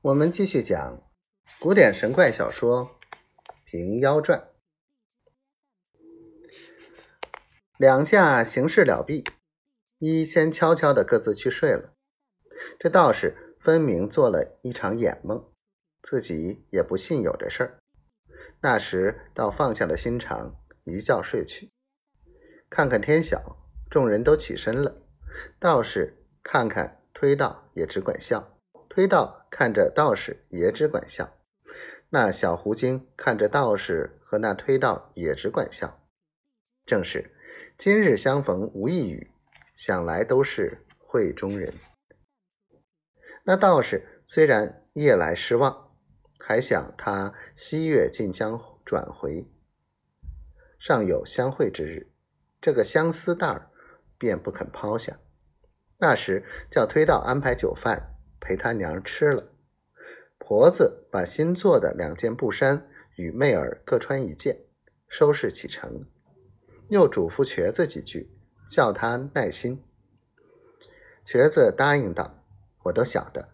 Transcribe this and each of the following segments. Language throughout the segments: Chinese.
我们继续讲古典神怪小说《平妖传》。两下行事了毕，一先悄悄的各自去睡了。这道士分明做了一场眼梦，自己也不信有这事儿。那时倒放下了心肠，一觉睡去。看看天晓，众人都起身了。道士看看推道，也只管笑。推道看着道士也只管笑，那小狐精看着道士和那推道也只管笑。正是今日相逢无一语，想来都是会中人。那道士虽然夜来失望，还想他西月尽将转回，尚有相会之日，这个相思袋儿便不肯抛下。那时叫推道安排酒饭。陪他娘吃了，婆子把新做的两件布衫与妹儿各穿一件，收拾启程，又嘱咐瘸子几句，叫他耐心。瘸子答应道：“我都晓得。”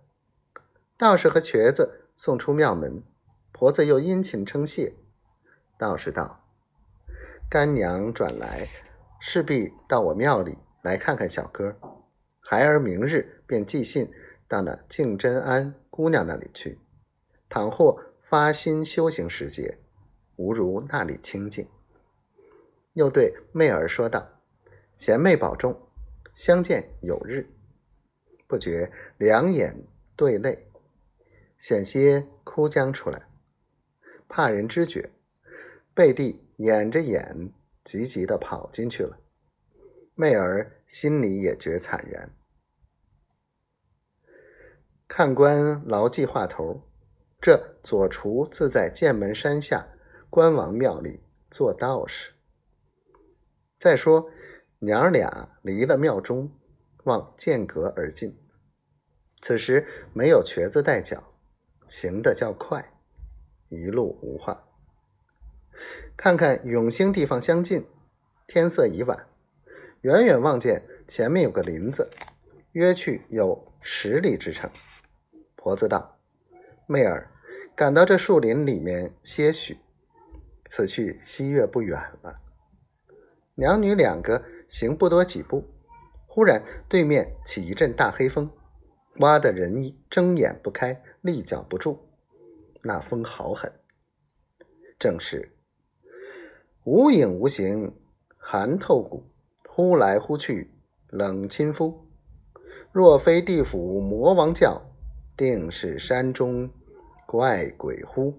道士和瘸子送出庙门，婆子又殷勤称谢。道士道：“干娘转来，势必到我庙里来看看小哥，孩儿明日便寄信。”到那敬真庵姑娘那里去，倘或发心修行时节，无如那里清净。又对媚儿说道：“贤妹保重，相见有日。”不觉两眼对泪，险些哭将出来，怕人知觉，背地掩着眼，急急的跑进去了。媚儿心里也觉惨然。看官牢记话头，这左厨自在剑门山下关王庙里做道士。再说娘儿俩离了庙中，望剑阁而进。此时没有瘸子带脚，行得较快，一路无话。看看永兴地方相近，天色已晚，远远望见前面有个林子，约去有十里之程。婆子道：“妹儿，赶到这树林里面些许，此去西月不远了。”娘女两个行不多几步，忽然对面起一阵大黑风，刮得人一睁眼不开，立脚不住。那风好狠，正是无影无形，寒透骨，忽来忽去，冷亲肤。若非地府魔王叫。定是山中怪鬼乎？